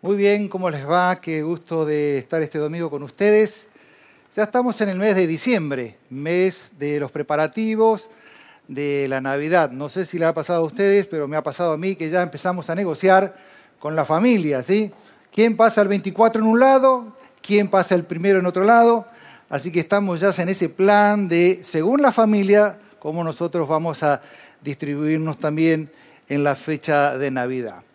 Muy bien, ¿cómo les va? Qué gusto de estar este domingo con ustedes. Ya estamos en el mes de diciembre, mes de los preparativos de la Navidad. No sé si le ha pasado a ustedes, pero me ha pasado a mí que ya empezamos a negociar con la familia, ¿sí? ¿Quién pasa el 24 en un lado? ¿Quién pasa el primero en otro lado? Así que estamos ya en ese plan de, según la familia, cómo nosotros vamos a distribuirnos también en la fecha de Navidad.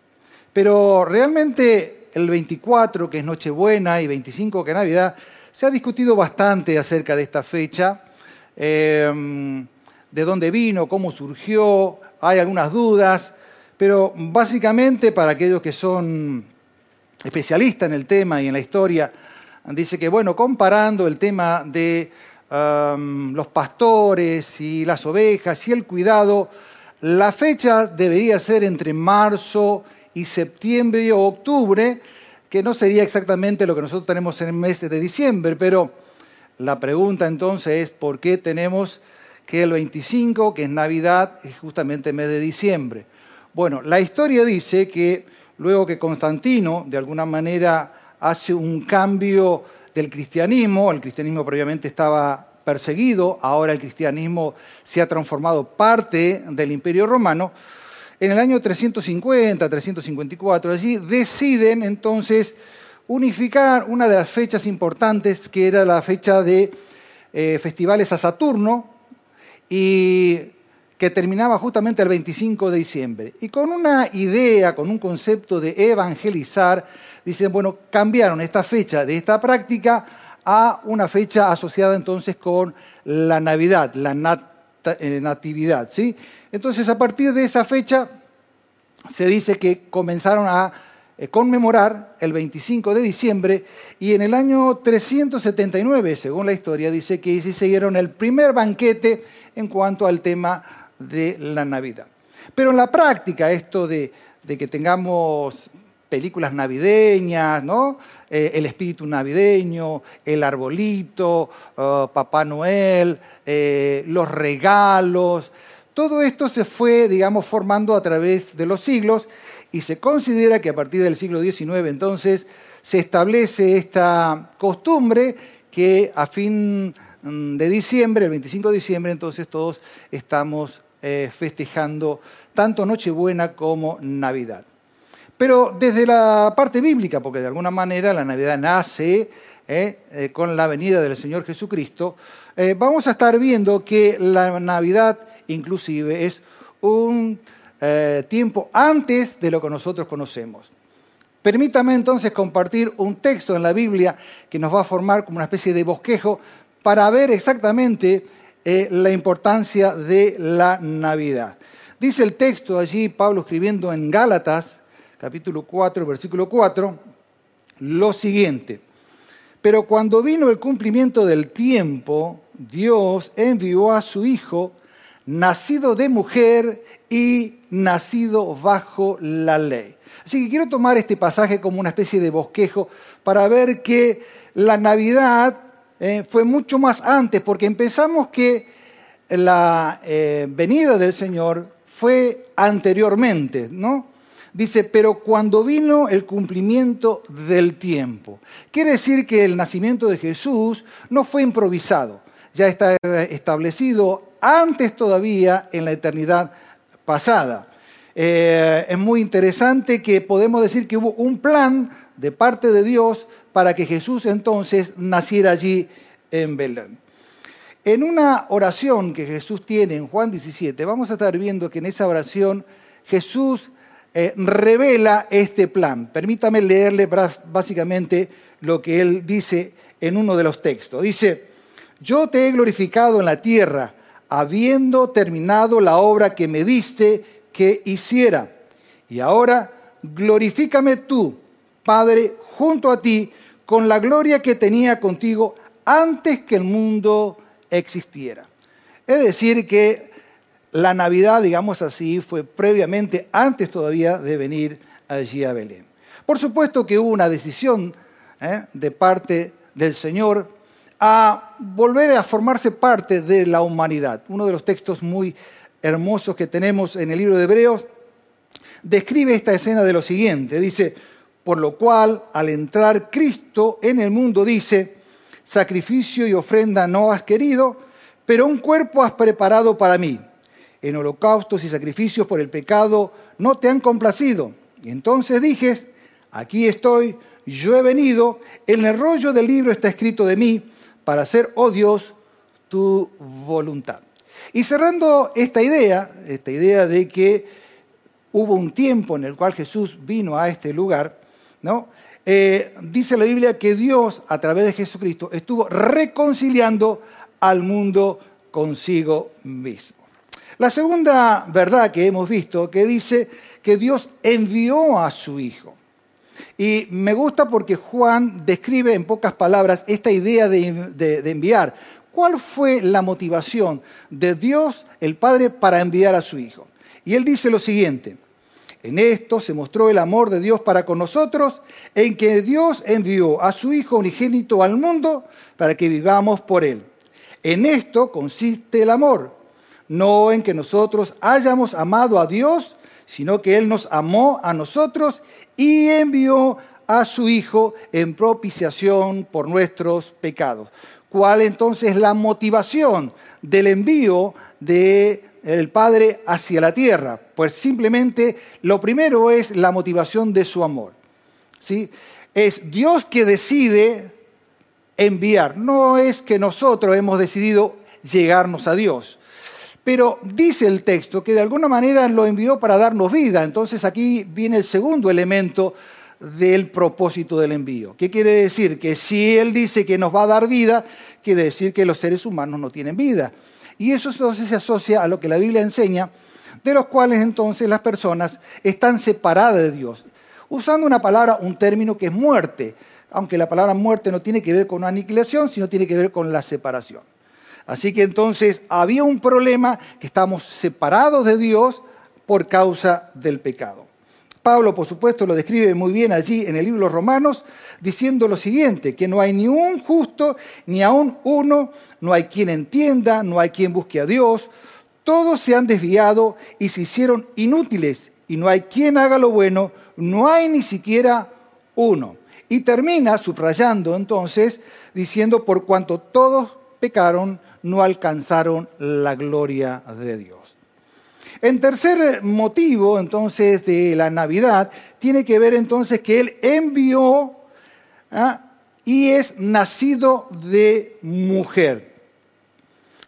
Pero realmente el 24, que es Nochebuena, y 25, que es Navidad, se ha discutido bastante acerca de esta fecha, em, de dónde vino, cómo surgió, hay algunas dudas, pero básicamente para aquellos que son especialistas en el tema y en la historia, dice que, bueno, comparando el tema de em, los pastores y las ovejas y el cuidado, la fecha debería ser entre marzo y septiembre o octubre, que no sería exactamente lo que nosotros tenemos en el mes de diciembre, pero la pregunta entonces es por qué tenemos que el 25, que es Navidad, es justamente el mes de diciembre. Bueno, la historia dice que luego que Constantino de alguna manera hace un cambio del cristianismo, el cristianismo previamente estaba perseguido, ahora el cristianismo se ha transformado parte del imperio romano, en el año 350, 354, allí deciden entonces unificar una de las fechas importantes, que era la fecha de eh, festivales a Saturno, y que terminaba justamente el 25 de diciembre. Y con una idea, con un concepto de evangelizar, dicen, bueno, cambiaron esta fecha de esta práctica a una fecha asociada entonces con la Navidad, la eh, Natividad. ¿sí? Entonces, a partir de esa fecha, se dice que comenzaron a eh, conmemorar el 25 de diciembre y en el año 379, según la historia, dice que se dieron el primer banquete en cuanto al tema de la Navidad. Pero en la práctica, esto de, que tengamos películas navideñas, ¿no? Eh, el espíritu navideño, el arbolito, oh, Papá Noel, los regalos, todo esto se fue, digamos, formando a través de los siglos y se considera que a partir del siglo XIX entonces se establece esta costumbre que a fin mm, de diciembre, el 25 de diciembre, entonces todos estamos eh, festejando tanto Nochebuena como Navidad. Pero desde la parte bíblica, porque de alguna manera la Navidad nace eh, eh, con la venida del Señor Jesucristo, vamos a estar viendo que la Navidad inclusive es un eh, tiempo antes de lo que nosotros conocemos. Permítame entonces compartir un texto en la Biblia que nos va a formar como una especie de bosquejo para ver exactamente eh, la importancia de la Navidad. Dice el texto allí, Pablo escribiendo en Gálatas, capítulo 4, versículo 4, lo siguiente. Pero cuando vino el cumplimiento del tiempo, Dios envió a su Hijo, nacido de mujer y nacido bajo la ley. Así que quiero tomar este pasaje como una especie de bosquejo para ver que la Navidad eh, fue mucho más antes, porque empezamos que la eh, venida del Señor fue anteriormente, ¿no? Dice, pero cuando vino el cumplimiento del tiempo. Quiere decir que el nacimiento de Jesús no fue improvisado, ya está establecido antes todavía en la eternidad pasada. Eh, es muy interesante que podemos decir que hubo un plan de parte de Dios para que Jesús entonces naciera allí en Belén. En una oración que Jesús tiene en Juan 17, vamos a estar viendo que en esa oración Jesús eh, revela este plan. Permítame leerle básicamente lo que él dice en uno de los textos. Dice, yo te he glorificado en la tierra habiendo terminado la obra que me diste que hiciera. Y ahora glorifícame tú, Padre, junto a ti, con la gloria que tenía contigo antes que el mundo existiera. Es decir, que la Navidad, digamos así, fue previamente, antes todavía de venir allí a Belén. Por supuesto que hubo una decisión ¿eh? de parte del Señor a volver a formarse parte de la humanidad. Uno de los textos muy hermosos que tenemos en el libro de Hebreos describe esta escena de lo siguiente. Dice, Por lo cual, al entrar Cristo en el mundo, dice, sacrificio y ofrenda no has querido, pero un cuerpo has preparado para mí. En holocaustos y sacrificios por el pecado no te han complacido. Y entonces dije, aquí estoy, yo he venido, en el rollo del libro está escrito de mí, para hacer, oh Dios, tu voluntad. Y cerrando esta idea, esta idea de que hubo un tiempo en el cual Jesús vino a este lugar, ¿no? Eh, dice la Biblia que Dios, a través de Jesucristo, estuvo reconciliando al mundo consigo mismo. La segunda verdad que hemos visto, que dice que Dios envió a su Hijo. Y me gusta porque Juan describe en pocas palabras esta idea de, enviar. ¿Cuál fue la motivación de Dios, el Padre, para enviar a su Hijo? Y él dice lo siguiente, en esto se mostró el amor de Dios para con nosotros, en que Dios envió a su Hijo unigénito al mundo para que vivamos por él. En esto consiste el amor, no en que nosotros hayamos amado a Dios, sino que Él nos amó a nosotros y envió a su Hijo en propiciación por nuestros pecados. ¿Cuál entonces es la motivación del envío del el Padre hacia la tierra? Pues simplemente lo primero es la motivación de su amor. ¿sí? Es Dios que decide enviar, no es que nosotros hemos decidido llegarnos a Dios. Pero dice el texto que de alguna manera lo envió para darnos vida. Entonces aquí viene el segundo elemento del propósito del envío. ¿Qué quiere decir? Que si Él dice que nos va a dar vida, quiere decir que los seres humanos no tienen vida. Y eso entonces se asocia a lo que la Biblia enseña, de los cuales entonces las personas están separadas de Dios. Usando una palabra, un término que es muerte, aunque la palabra muerte no tiene que ver con aniquilación, sino tiene que ver con la separación. Así que entonces había un problema que estamos separados de Dios por causa del pecado. Pablo, por supuesto, lo describe muy bien allí en el libro de Romanos, diciendo lo siguiente, que no hay ni un justo, ni aún uno, no hay quien entienda, no hay quien busque a Dios, todos se han desviado y se hicieron inútiles, y no hay quien haga lo bueno, no hay ni siquiera uno. Y termina subrayando entonces, diciendo, por cuanto todos pecaron, no alcanzaron la gloria de Dios. En tercer motivo, entonces, de la Navidad, tiene que ver entonces que Él envió ¿ah? y es nacido de mujer.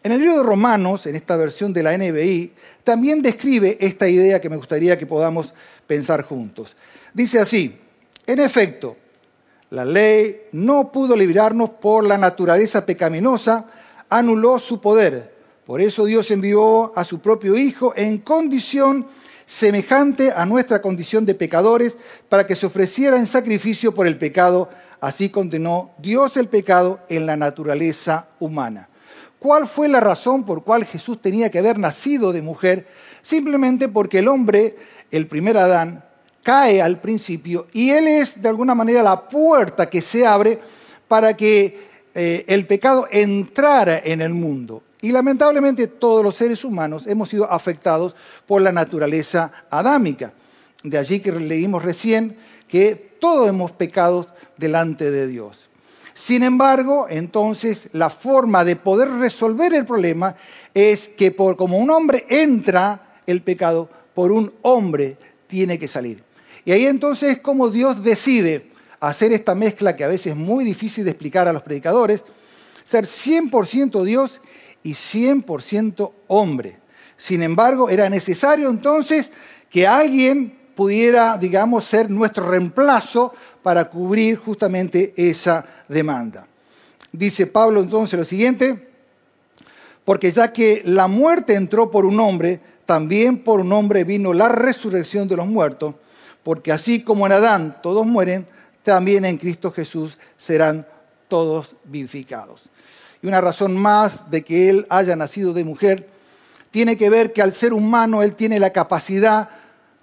En el libro de Romanos, en esta versión de la NBI, también describe esta idea que me gustaría que podamos pensar juntos. Dice así, en efecto, la ley no pudo librarnos por la naturaleza pecaminosa, anuló su poder. Por eso Dios envió a su propio Hijo en condición semejante a nuestra condición de pecadores para que se ofreciera en sacrificio por el pecado. Así condenó Dios el pecado en la naturaleza humana. ¿Cuál fue la razón por cual Jesús tenía que haber nacido de mujer? Simplemente porque el hombre, el primer Adán, cae al principio y él es de alguna manera la puerta que se abre para que eh, el pecado entrara en el mundo. Y lamentablemente todos los seres humanos hemos sido afectados por la naturaleza adámica. De allí que leímos recién que todos hemos pecado delante de Dios. Sin embargo, entonces la forma de poder resolver el problema es que por como un hombre entra el pecado, por un hombre tiene que salir. Y ahí entonces es como Dios decide hacer esta mezcla que a veces es muy difícil de explicar a los predicadores, ser 100% Dios y 100% hombre. Sin embargo, era necesario entonces que alguien pudiera, digamos, ser nuestro reemplazo para cubrir justamente esa demanda. Dice Pablo entonces lo siguiente, porque ya que la muerte entró por un hombre, también por un hombre vino la resurrección de los muertos, porque así como en Adán todos mueren, también en Cristo Jesús serán todos vivificados. Y una razón más de que Él haya nacido de mujer tiene que ver que al ser humano Él tiene la capacidad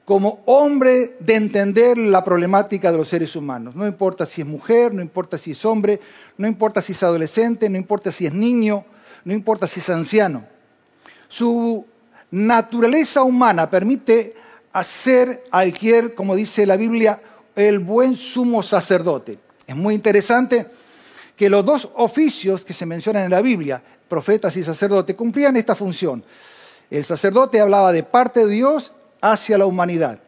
como hombre de entender la problemática de los seres humanos. No importa si es mujer, no importa si es hombre, no importa si es adolescente, no importa si es niño, no importa si es anciano. Su naturaleza humana permite hacer cualquier, como dice la Biblia, el buen sumo sacerdote. Es muy interesante que los dos oficios que se mencionan en la Biblia, profetas y sacerdote, cumplían esta función. El sacerdote hablaba de parte de Dios hacia la humanidad.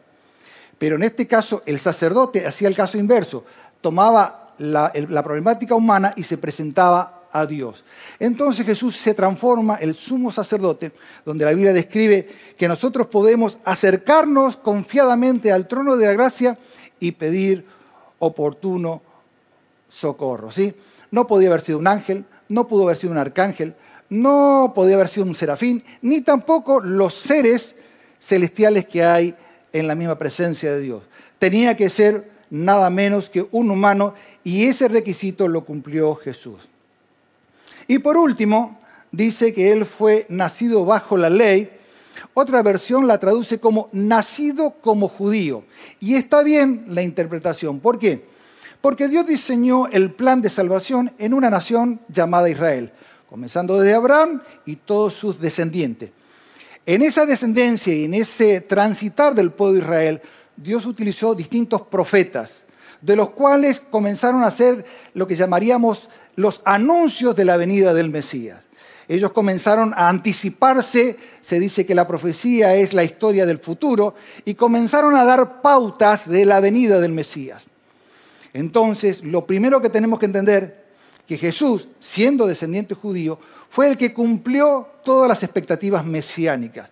Pero en este caso, el sacerdote hacía el caso inverso, tomaba la, la problemática humana y se presentaba a Dios. Entonces Jesús se transforma el sumo sacerdote, donde la Biblia describe que nosotros podemos acercarnos confiadamente al trono de la gracia y pedir oportuno socorro. ¿sí? No podía haber sido un ángel, no pudo haber sido un arcángel, no podía haber sido un serafín, ni tampoco los seres celestiales que hay en la misma presencia de Dios. Tenía que ser nada menos que un humano y ese requisito lo cumplió Jesús. Y por último, dice que él fue nacido bajo la ley. Otra versión la traduce como nacido como judío. Y está bien la interpretación. ¿Por qué? Porque Dios diseñó el plan de salvación en una nación llamada Israel, comenzando desde Abraham y todos sus descendientes. En esa descendencia y en ese transitar del pueblo de Israel, Dios utilizó distintos profetas, de los cuales comenzaron a hacer lo que llamaríamos los anuncios de la venida del Mesías. Ellos comenzaron a anticiparse, se dice que la profecía es la historia del futuro, y comenzaron a dar pautas de la venida del Mesías. Entonces, lo primero que tenemos que entender, que Jesús, siendo descendiente judío, fue el que cumplió todas las expectativas mesiánicas.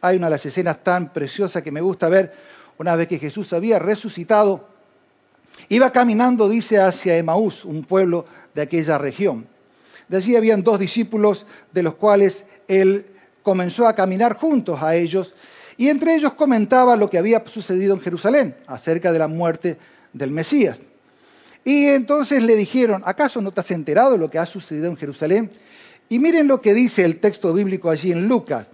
Hay una de las escenas tan preciosas que me gusta ver, una vez que Jesús había resucitado, iba caminando, dice, hacia Emaús, un pueblo de aquella región. De allí habían dos discípulos de los cuales él comenzó a caminar juntos a ellos y entre ellos comentaba lo que había sucedido en Jerusalén acerca de la muerte del Mesías. Y entonces le dijeron, ¿acaso no te has enterado de lo que ha sucedido en Jerusalén? Y miren lo que dice el texto bíblico allí en Lucas.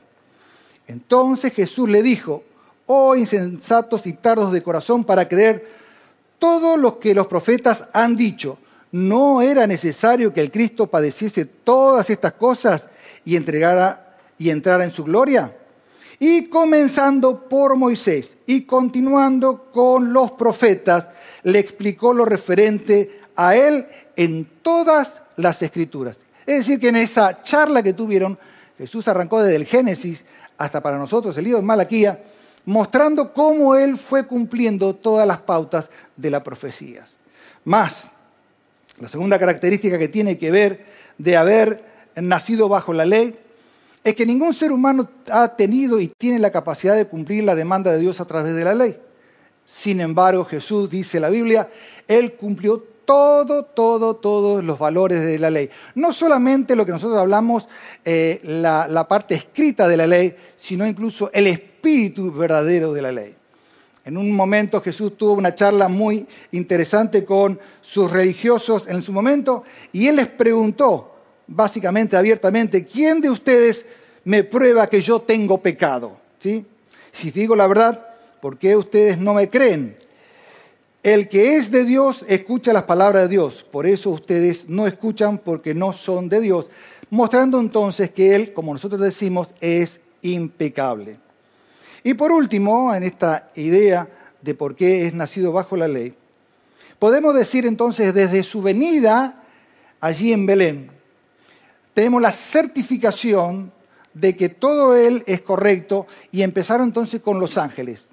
Entonces Jesús le dijo, oh insensatos y tardos de corazón para creer todo lo que los profetas han dicho no era necesario que el Cristo padeciese todas estas cosas y entregara y entrara en su gloria. Y comenzando por Moisés y continuando con los profetas, le explicó lo referente a él en todas las escrituras. Es decir, que en esa charla que tuvieron, Jesús arrancó desde el Génesis hasta para nosotros el libro de Malaquía, mostrando cómo él fue cumpliendo todas las pautas de las profecías. Más, la segunda característica que tiene que ver de haber nacido bajo la ley es que ningún ser humano ha tenido y tiene la capacidad de cumplir la demanda de Dios a través de la ley. Sin embargo, Jesús dice la Biblia, Él cumplió todo, todo, todos los valores de la ley. No solamente lo que nosotros hablamos, eh, la, la parte escrita de la ley, sino incluso el espíritu verdadero de la ley. En un momento Jesús tuvo una charla muy interesante con sus religiosos en su momento y él les preguntó, básicamente, abiertamente, ¿quién de ustedes me prueba que yo tengo pecado? ¿Sí? Si digo la verdad, ¿por qué ustedes no me creen? El que es de Dios escucha las palabras de Dios, por eso ustedes no escuchan porque no son de Dios, mostrando entonces que Él, como nosotros decimos, es impecable. Y por último, en esta idea de por qué es nacido bajo la ley, podemos decir entonces desde su venida allí en Belén, tenemos la certificación de que todo él es correcto y empezaron entonces con los ángeles.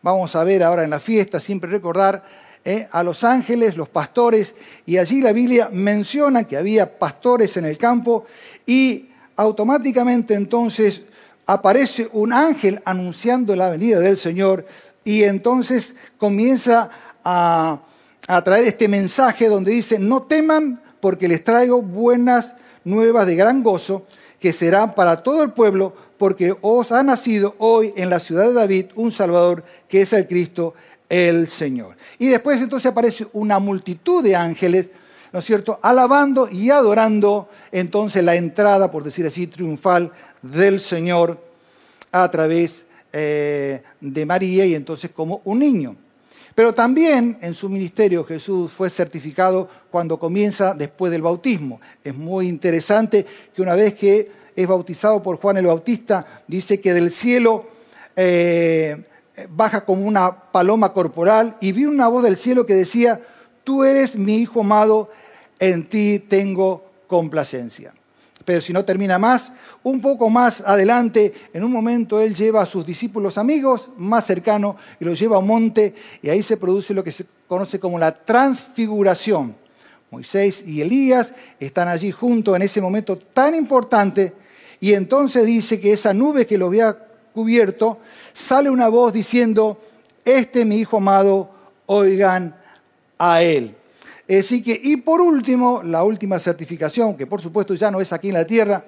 Vamos a ver ahora en la fiesta, siempre recordar eh, a los ángeles, los pastores, y allí la Biblia menciona que había pastores en el campo y automáticamente entonces aparece un ángel anunciando la venida del Señor y entonces comienza a, traer este mensaje donde dice, no teman porque les traigo buenas nuevas de gran gozo que serán para todo el pueblo porque os ha nacido hoy en la ciudad de David un Salvador que es el Cristo, el Señor. Y después entonces aparece una multitud de ángeles, ¿no es cierto?, alabando y adorando entonces la entrada, por decir así, triunfal del Señor a través eh, de María y entonces como un niño. Pero también en su ministerio Jesús fue certificado cuando comienza después del bautismo. Es muy interesante que una vez que es bautizado por Juan el Bautista, dice que del cielo eh, baja como una paloma corporal y vi una voz del cielo que decía, tú eres mi hijo amado, en ti tengo complacencia. Pero si no termina más, un poco más adelante, en un momento él lleva a sus discípulos amigos más cercanos y los lleva a un monte y ahí se produce lo que se conoce como la transfiguración. Moisés y Elías están allí juntos en ese momento tan importante y entonces dice que esa nube que lo había cubierto, sale una voz diciendo, este es mi hijo amado, oigan a él. Que, y por último, la última certificación, que por supuesto ya no es aquí en la tierra,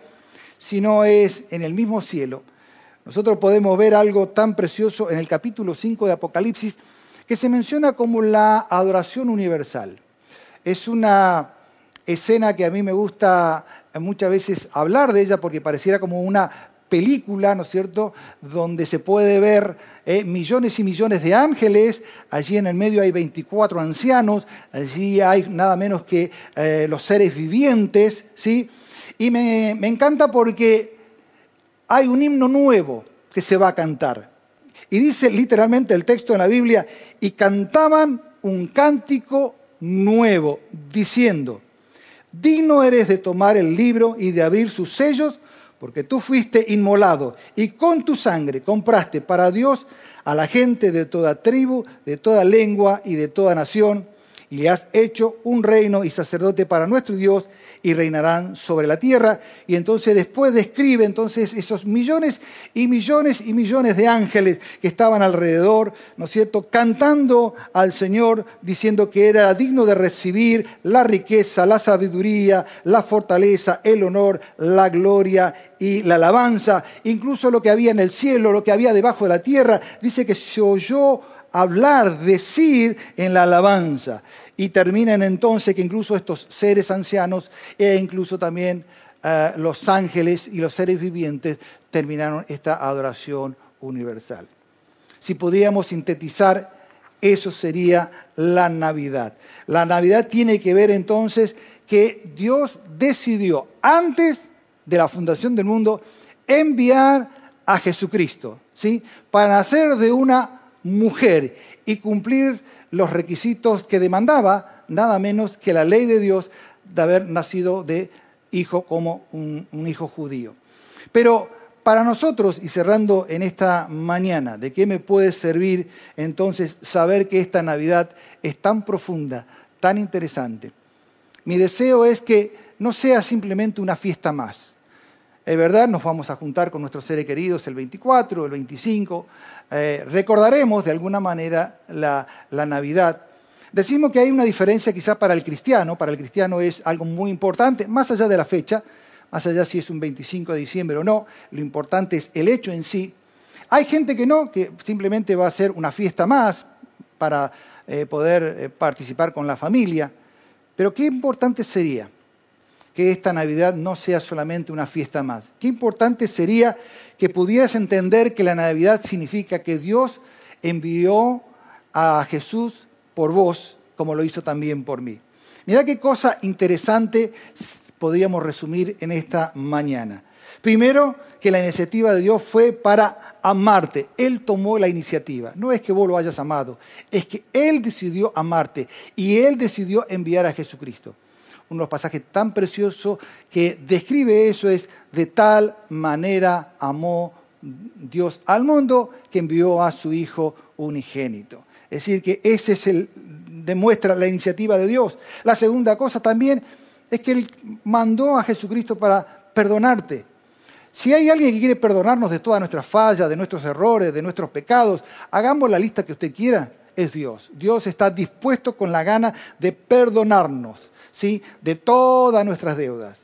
sino es en el mismo cielo. Nosotros podemos ver algo tan precioso en el capítulo 5 de Apocalipsis que se menciona como la adoración universal. Es una escena que a mí me gusta muchas veces hablar de ella porque pareciera como una película, ¿no es cierto?, donde se puede ver eh, millones y millones de ángeles, allí en el medio hay 24 ancianos, allí hay nada menos que eh, los seres vivientes, ¿sí? Y me, me encanta porque hay un himno nuevo que se va a cantar. Y dice literalmente el texto en la Biblia, y cantaban un cántico nuevo, diciendo, digno eres de tomar el libro y de abrir sus sellos, porque tú fuiste inmolado y con tu sangre compraste para Dios a la gente de toda tribu, de toda lengua y de toda nación, y le has hecho un reino y sacerdote para nuestro Dios, y reinarán sobre la tierra. Y entonces después describe entonces esos millones y millones y millones de ángeles que estaban alrededor, ¿no es cierto?, cantando al Señor, diciendo que era digno de recibir la riqueza, la sabiduría, la fortaleza, el honor, la gloria y la alabanza. Incluso lo que había en el cielo, lo que había debajo de la tierra, dice que se oyó hablar, decir en la alabanza. Y terminan entonces que incluso estos seres ancianos e incluso también eh, los ángeles y los seres vivientes terminaron esta adoración universal. Si pudiéramos sintetizar, eso sería la Navidad. La Navidad tiene que ver entonces que Dios decidió antes de la fundación del mundo enviar a Jesucristo, ¿sí? Para nacer de una mujer y cumplir los requisitos que demandaba nada menos que la ley de Dios de haber nacido de hijo como un, hijo judío. Pero para nosotros, y cerrando en esta mañana, ¿de qué me puede servir entonces saber que esta Navidad es tan profunda, tan interesante? Mi deseo es que no sea simplemente una fiesta más. Es verdad, nos vamos a juntar con nuestros seres queridos el 24, el 25, eh, recordaremos de alguna manera la, Navidad. Decimos que hay una diferencia quizá para el cristiano, para el cristiano es algo muy importante, más allá de la fecha, más allá si es un 25 de diciembre o no, lo importante es el hecho en sí. Hay gente que no, que simplemente va a ser una fiesta más para eh, poder eh, participar con la familia, pero qué importante sería que esta Navidad no sea solamente una fiesta más. Qué importante sería que pudieras entender que la Navidad significa que Dios envió a Jesús por vos, como lo hizo también por mí. Mira qué cosa interesante podríamos resumir en esta mañana. Primero, que la iniciativa de Dios fue para amarte. Él tomó la iniciativa. No es que vos lo hayas amado, es que Él decidió amarte y Él decidió enviar a Jesucristo uno de los pasajes tan preciosos que describe eso es, de tal manera amó Dios al mundo que envió a su Hijo unigénito. Es decir, que ese es el, demuestra la iniciativa de Dios. La segunda cosa también es que Él mandó a Jesucristo para perdonarte. Si hay alguien que quiere perdonarnos de todas nuestras fallas, de nuestros errores, de nuestros pecados, hagamos la lista que usted quiera, es Dios. Dios está dispuesto con la gana de perdonarnos de todas nuestras deudas.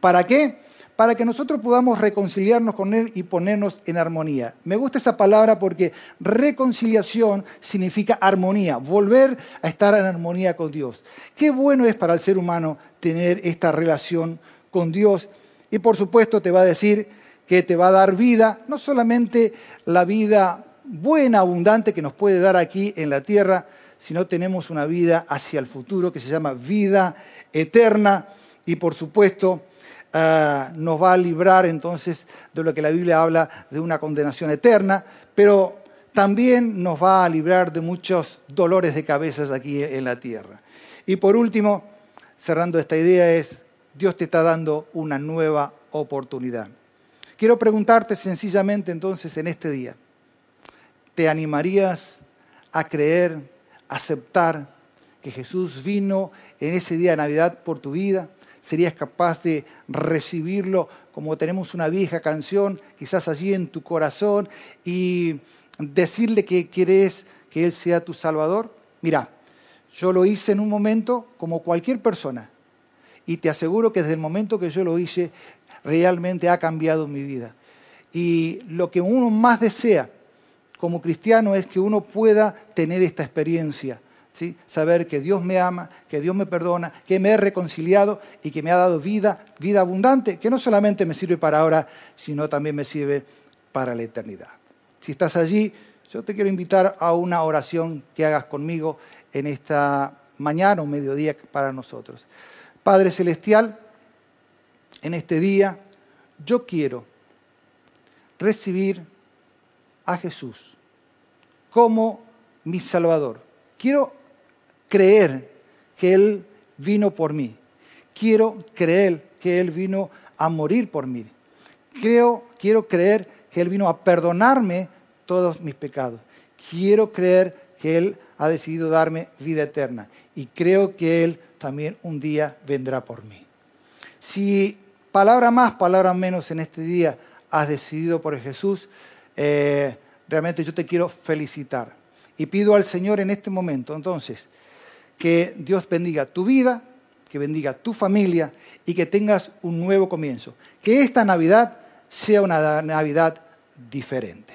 ¿Para qué? Para que nosotros podamos reconciliarnos con Él y ponernos en armonía. Me gusta esa palabra porque reconciliación significa armonía, volver a estar en armonía con Dios. Qué bueno es para el ser humano tener esta relación con Dios. Y por supuesto te va a decir que te va a dar vida, no solamente la vida buena, abundante que nos puede dar aquí en la tierra, sino tenemos una vida hacia el futuro que se llama vida eterna y por supuesto ah, nos va a librar entonces de lo que la Biblia habla de una condenación eterna, pero también nos va a librar de muchos dolores de cabezas aquí en la tierra. Y por último, cerrando esta idea, es Dios te está dando una nueva oportunidad. Quiero preguntarte sencillamente entonces en este día, ¿te animarías a creer, aceptar que Jesús vino en ese día de Navidad por tu vida? ¿Serías capaz de recibirlo como tenemos una vieja canción, quizás allí en tu corazón, y decirle que quieres que Él sea tu Salvador? Mira, yo lo hice en un momento como cualquier persona. Y te aseguro que desde el momento que yo lo hice, realmente ha cambiado mi vida. Y lo que uno más desea como cristiano es que uno pueda tener esta experiencia. ¿sí? Saber que Dios me ama, que Dios me perdona, que me he reconciliado y que me ha dado vida, vida abundante, que no solamente me sirve para ahora, sino también me sirve para la eternidad. Si estás allí, yo te quiero invitar a una oración que hagas conmigo en esta mañana o mediodía para nosotros. Padre Celestial, en este día yo quiero recibir a Jesús como mi Salvador. Quiero creer que Él vino por mí. Quiero creer que Él vino a morir por mí. Creo, quiero creer que Él vino a perdonarme todos mis pecados. Quiero creer que Él ha decidido darme vida eterna y creo que Él también un día vendrá por mí. Si palabra más, palabra menos en este día has decidido por Jesús, eh, realmente yo te quiero felicitar. Y pido al Señor en este momento, entonces, que Dios bendiga tu vida, que bendiga tu familia y que tengas un nuevo comienzo. Que esta Navidad sea una Navidad diferente.